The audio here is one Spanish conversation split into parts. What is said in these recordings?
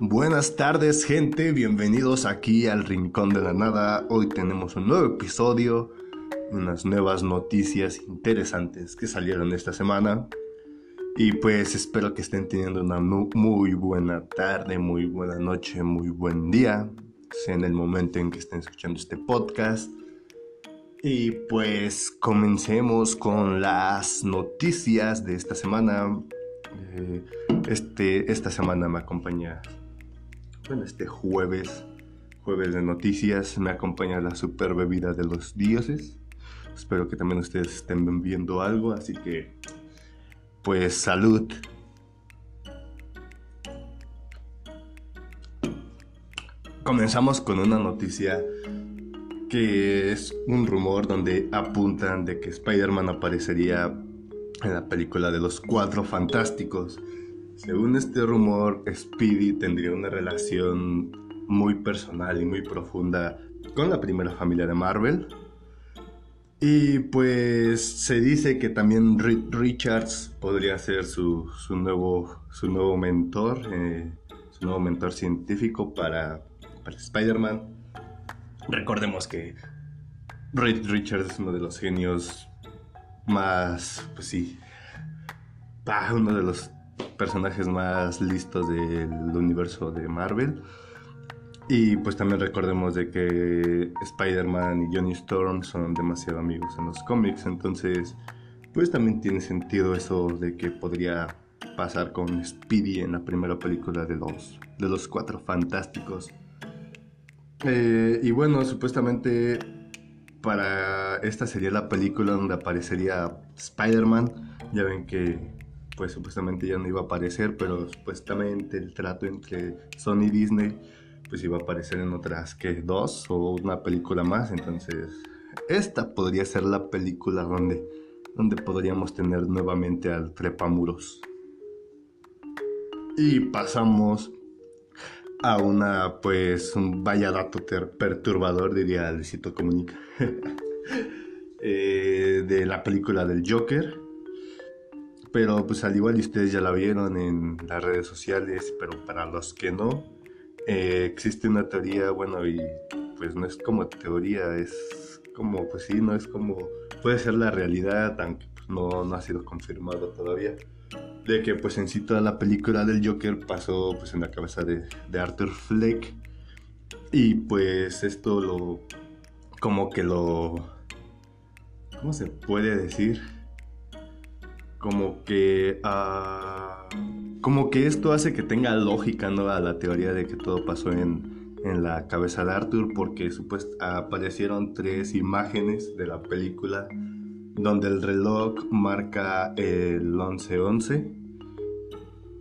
Buenas tardes gente, bienvenidos aquí al Rincón de la Nada. Hoy tenemos un nuevo episodio, unas nuevas noticias interesantes que salieron esta semana. Y pues espero que estén teniendo una muy buena tarde, muy buena noche, muy buen día, sea en el momento en que estén escuchando este podcast. Y pues comencemos con las noticias de esta semana. Eh, este, esta semana me acompaña bueno, este jueves, jueves de noticias, me acompaña la super bebida de los dioses. Espero que también ustedes estén viendo algo, así que, pues salud. Comenzamos con una noticia que es un rumor donde apuntan de que Spider-Man aparecería en la película de los Cuatro Fantásticos. Según este rumor, Speedy tendría una relación muy personal y muy profunda con la primera familia de Marvel. Y pues se dice que también Richards podría ser su, nuevo, su nuevo mentor, eh, su nuevo mentor científico para, para Spider-Man. Recordemos que Reed Richards es uno de los genios más, pues sí, uno de los personajes más listos del universo de Marvel. Y pues también recordemos de que Spider-Man y Johnny Storm son demasiado amigos en los cómics, entonces pues también tiene sentido eso de que podría pasar con Speedy en la primera película de los, de los Cuatro Fantásticos. Eh, y bueno, supuestamente para esta sería la película donde aparecería Spider-Man. Ya ven que pues supuestamente ya no iba a aparecer, pero supuestamente el trato entre Sony y Disney pues iba a aparecer en otras que dos o una película más, entonces esta podría ser la película donde, donde podríamos tener nuevamente al Trepamuros. Y pasamos a una, pues, un vaya dato perturbador, diría Luisito Comunica, eh, de la película del Joker pero pues al igual ustedes ya la vieron en las redes sociales, pero para los que no, eh, existe una teoría, bueno, y pues no es como teoría, es como, pues sí, no es como, puede ser la realidad, aunque pues, no, no ha sido confirmado todavía, de que pues en sí toda la película del Joker pasó pues en la cabeza de, de Arthur Fleck, y pues esto lo, como que lo, ¿cómo se puede decir? Como que ah, como que esto hace que tenga lógica no a la teoría de que todo pasó en, en la cabeza de Arthur porque supuestamente aparecieron tres imágenes de la película donde el reloj marca el 1111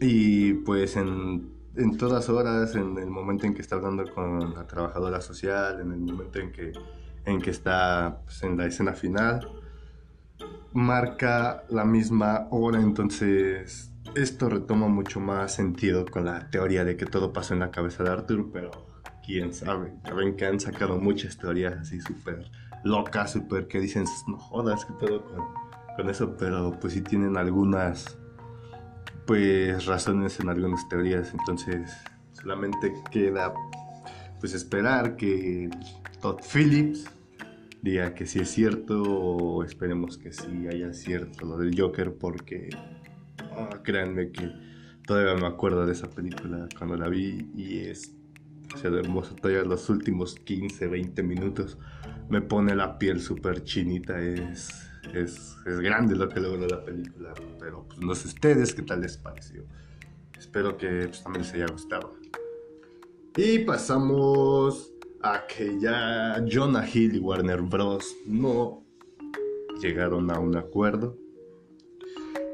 y pues en, en todas horas en el momento en que está hablando con la trabajadora social en el momento en que en que está pues, en la escena final marca la misma hora, entonces esto retoma mucho más sentido con la teoría de que todo pasó en la cabeza de Arthur, pero quién sabe, ya ven que han sacado muchas teorías así súper locas, súper que dicen, no jodas, que todo con, eso, pero pues sí tienen algunas pues razones en algunas teorías, entonces solamente queda pues esperar que Todd Phillips diga que sí es cierto o esperemos que sí haya cierto lo del Joker porque ah, créanme que todavía me acuerdo de esa película cuando la vi y es demasiado hermoso. Todavía los últimos 15, 20 minutos me pone la piel súper chinita. Es, es, es, grande lo que logró la película. Pero pues no sé ustedes qué tal les pareció. Espero que pues, también les haya gustado. Y pasamos a que ya Jonah Hill y Warner Bros. no llegaron a un acuerdo.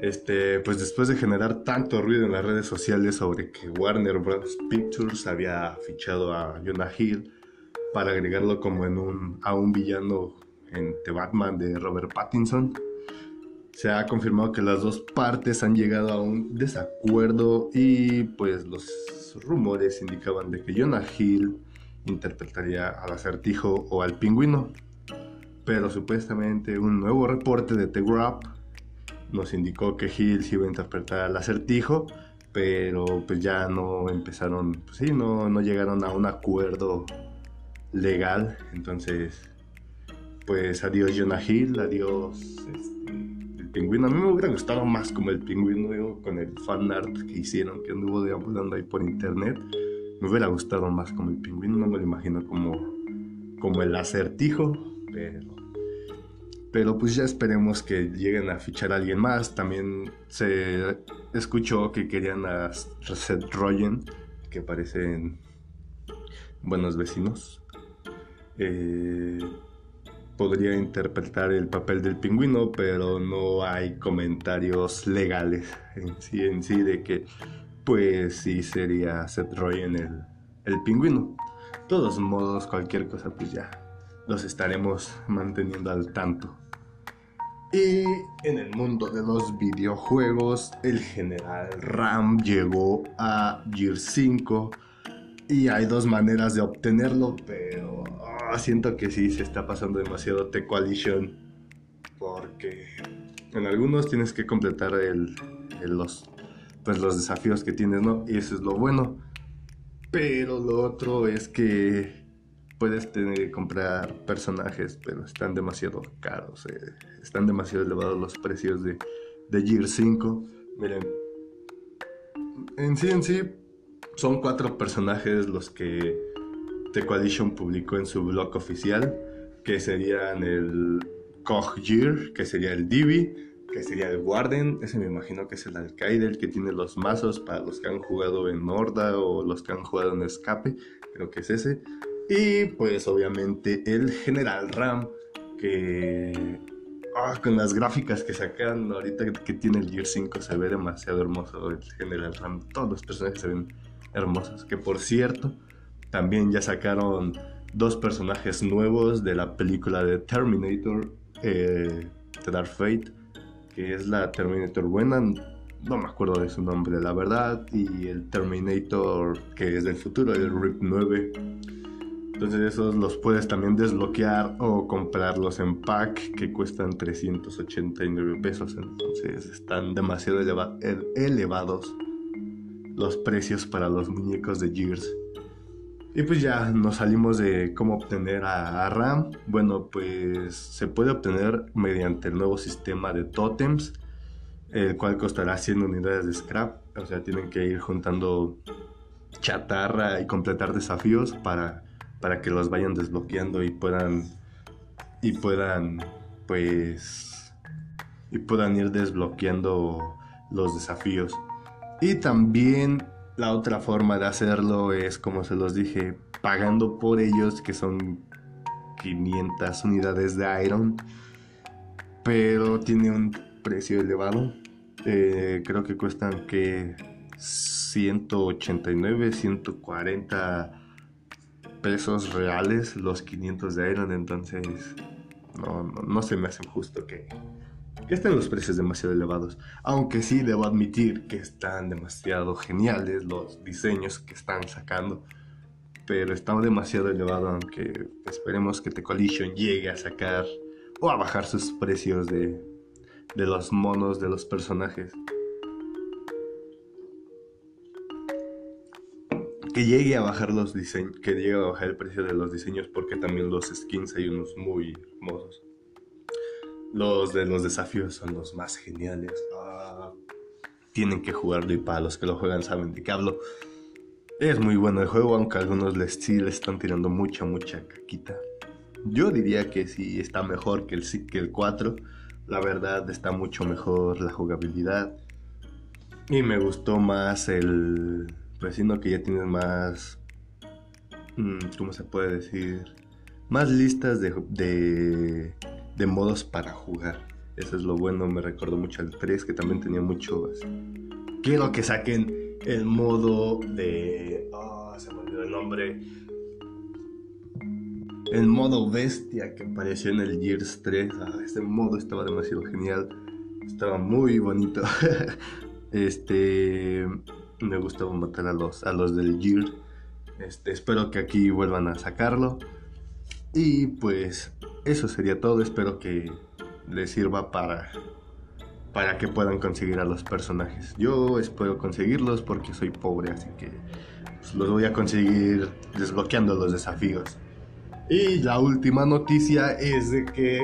Este, pues después de generar tanto ruido en las redes sociales sobre que Warner Bros. Pictures había fichado a Jonah Hill para agregarlo como en un, a un villano en The Batman de Robert Pattinson, se ha confirmado que las dos partes han llegado a un desacuerdo y pues los rumores indicaban de que Jonah Hill interpretaría al acertijo o al pingüino. Pero supuestamente un nuevo reporte de The Grab nos indicó que Hill se iba a interpretar al acertijo, pero pues ya no empezaron, pues sí, no, no llegaron a un acuerdo legal, entonces pues adiós Jonah Hill, adiós este, el pingüino. A mí me hubiera gustado más como el pingüino con el fan art que hicieron, que anduvo deambulando ahí por internet. Me hubiera gustado más como el pingüino, no me lo imagino como, como el acertijo, pero, pero pues ya esperemos que lleguen a fichar a alguien más. También se escuchó que querían a Seth Rogen, que parecen buenos vecinos. Eh, podría interpretar el papel del pingüino, pero no hay comentarios legales en sí, en sí de que pues sí sería Seth Rogen el, el pingüino. De todos modos, cualquier cosa pues ya los estaremos manteniendo al tanto. Y en el mundo de los videojuegos, el general Ram llegó a Gear 5 y hay dos maneras de obtenerlo, pero Ah, siento que sí se está pasando demasiado T-Coalition. Porque en algunos tienes que completar el, los, pues los desafíos que tienes, ¿no? Y eso es lo bueno. Pero lo otro es que puedes tener, comprar personajes, pero están demasiado caros. Eh, están demasiado elevados los precios de, de Gear 5. Miren, en sí, en sí, son cuatro personajes los que The Coalition publicó en su blog oficial, que serían el Gear, que sería el Divi, que sería el Warden, ese me imagino que es el Alcaide, el que tiene los mazos para los que han jugado en Horda o los que han jugado en Escape, creo que es ese. Y pues obviamente el General Ram, que ah, con las gráficas que sacan ahorita que tiene el Gear 5 se ve demasiado hermoso el General Ram, todos los personajes se ven hermosos, que por cierto también ya sacaron dos personajes nuevos de la película de Terminator, eh, The Dark Fate, que es la Terminator buena, no me acuerdo de su nombre, la verdad, y el Terminator que es del futuro, el RIP 9. Entonces esos los puedes también desbloquear o comprarlos en pack que cuestan 389 pesos. Entonces están demasiado elevados los precios para los muñecos de Gears. Y pues ya nos salimos de cómo obtener a, RAM. Bueno, pues se puede obtener mediante el nuevo sistema de totems, el cual costará 100 unidades de scrap. O sea, tienen que ir juntando chatarra y completar desafíos para, para que los vayan desbloqueando y puedan y puedan pues y puedan ir desbloqueando los desafíos. Y también la otra forma de hacerlo es, como se los dije, pagando por ellos, que son 500 unidades de Iron, pero tiene un precio elevado. Eh, creo que cuestan que 189, 140 pesos reales los 500 de Iron, entonces no, no se me hace justo que, que estén los precios demasiado elevados. Aunque sí debo admitir que están demasiado geniales los diseños que están sacando. Pero está demasiado elevado, aunque esperemos que The Collision llegue a sacar o a bajar sus precios de, de los monos de los personajes. que llegue a bajar los diseños, que llegue a bajar el precio de los diseños porque también los skins hay unos muy hermosos. Los de los desafíos son los más geniales. Ah, tienen que jugarlo y para los que lo juegan saben de qué hablo. Es muy bueno el juego, aunque algunos les, sí le están tirando mucha, mucha caquita. Yo diría que sí está mejor que el, que el 4. La verdad está mucho mejor la jugabilidad. Y me gustó más el vecino que ya tiene más... Mm, ¿Cómo se puede decir? Más listas de, de modos para jugar. Eso es lo bueno, me recordó mucho al 3 que también tenía muchos. Quiero que saquen el modo de... Oh, se me olvidó el nombre. El modo bestia que apareció en el Gears 3. Ah, ese modo estaba demasiado genial. Estaba muy bonito. este... Me gustaba matar a los, a los del Gears. Este, espero que aquí vuelvan a sacarlo. Y pues eso sería todo. Espero que les sirva para, para que puedan conseguir a los personajes. Yo espero conseguirlos porque soy pobre, así que pues, los voy a conseguir desbloqueando los desafíos. Y la última noticia es de que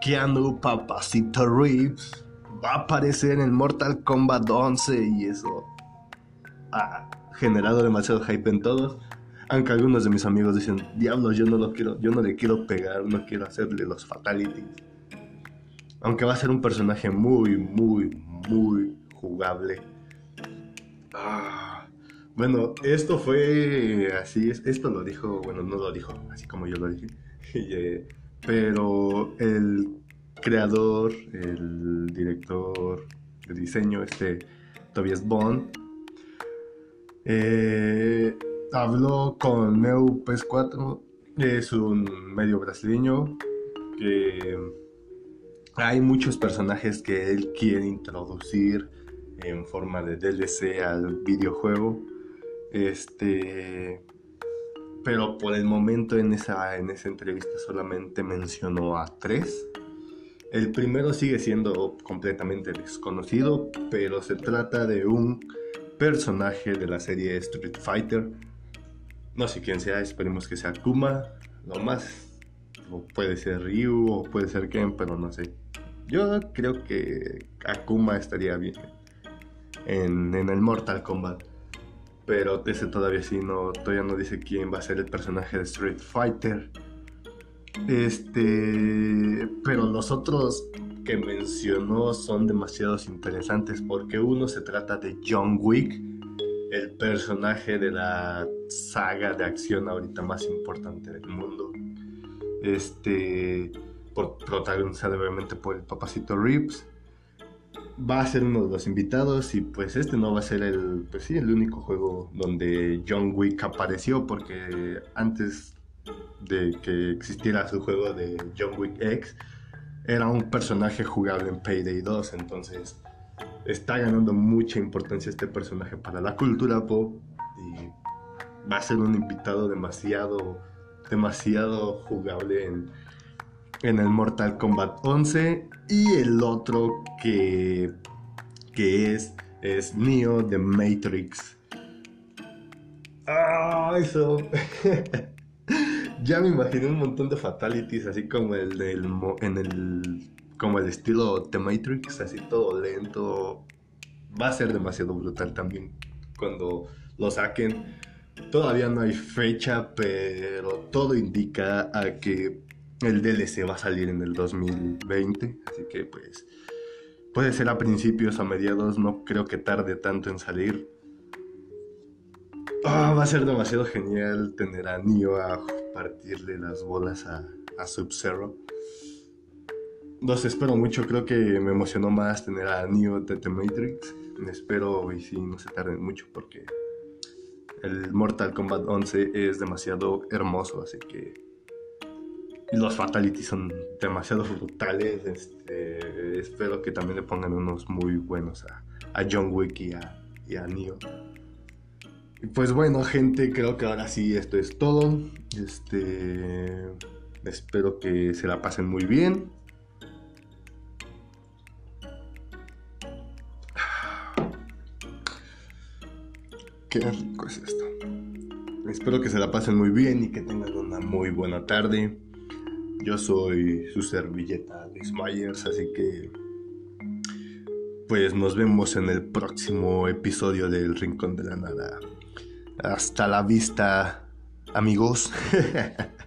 Keanu Papacito Reeves va a aparecer en Mortal Kombat 11 y eso ha generado demasiado hype en todos. Aunque algunos de mis amigos dicen, diablos, yo no lo quiero, yo no le quiero pegar, no quiero hacerle los fatalities. Aunque va a ser un personaje muy, muy, muy jugable. Ah, bueno, esto fue así, esto lo dijo, bueno, no lo dijo, así como yo lo dije. Eh, pero el creador, el director de diseño, este Tobias Bond, eh, habló con Meu PS4, es un medio brasileño que hay muchos personajes que él quiere introducir en forma de DLC al videojuego. Este, pero por el momento en esa, en esa entrevista solamente mencionó a tres. El primero sigue siendo completamente desconocido, pero se trata de un personaje de la serie Street Fighter. No sé quién sea, esperemos que sea Kuma. Lo más, puede ser Ryu, o puede ser Ken, pero no sé. Yo creo que Akuma estaría bien en, el Mortal Kombat. Pero ese todavía sí no, todavía no dice quién va a ser el personaje de Street Fighter. Este, pero los otros que mencionó son demasiados interesantes porque uno se trata de John Wick, el personaje de la saga de acción ahorita más importante del mundo. Este protagonizado obviamente por el papacito Reeves. Va a ser uno de los invitados y pues este no va a ser el, pues sí, el único juego donde John Wick apareció porque antes de que existiera su juego de John Wick X era un personaje jugable en Payday 2, entonces está ganando mucha importancia este personaje para la cultura pop y va a ser un invitado demasiado demasiado jugable en en el Mortal Kombat 11 y el otro que, que es, es Neo de Matrix. Ah, eso. ya me imaginé un montón de fatalities, así como el del en el como el estilo de Matrix, así todo lento. Va a ser demasiado brutal también cuando lo saquen. Todavía no hay fecha, pero todo indica a que el DLC va a salir en el 2020, así que pues puede ser a principios, a mediados, no creo que tarde tanto en salir. Ah, va a ser demasiado genial tener a Neo a partirle las bolas a, a Sub-Zero. Los espero mucho, creo que me emocionó más tener a Neo de The Matrix. Espero y si no se tarden mucho porque el Mortal Kombat 11 es demasiado hermoso, así que los fatalities son demasiado brutales. Este, espero que también le pongan unos muy buenos a, John Wick y a, y a Neo. Pues bueno, gente, creo que ahora sí esto es todo. Este, espero que se la pasen muy bien. Qué rico es esto. Espero que se la pasen muy bien y que tengan una muy buena tarde. Yo soy su servilleta Alex Myers, así que pues nos vemos en el próximo episodio del Rincón de la Nada. Hasta la vista, amigos.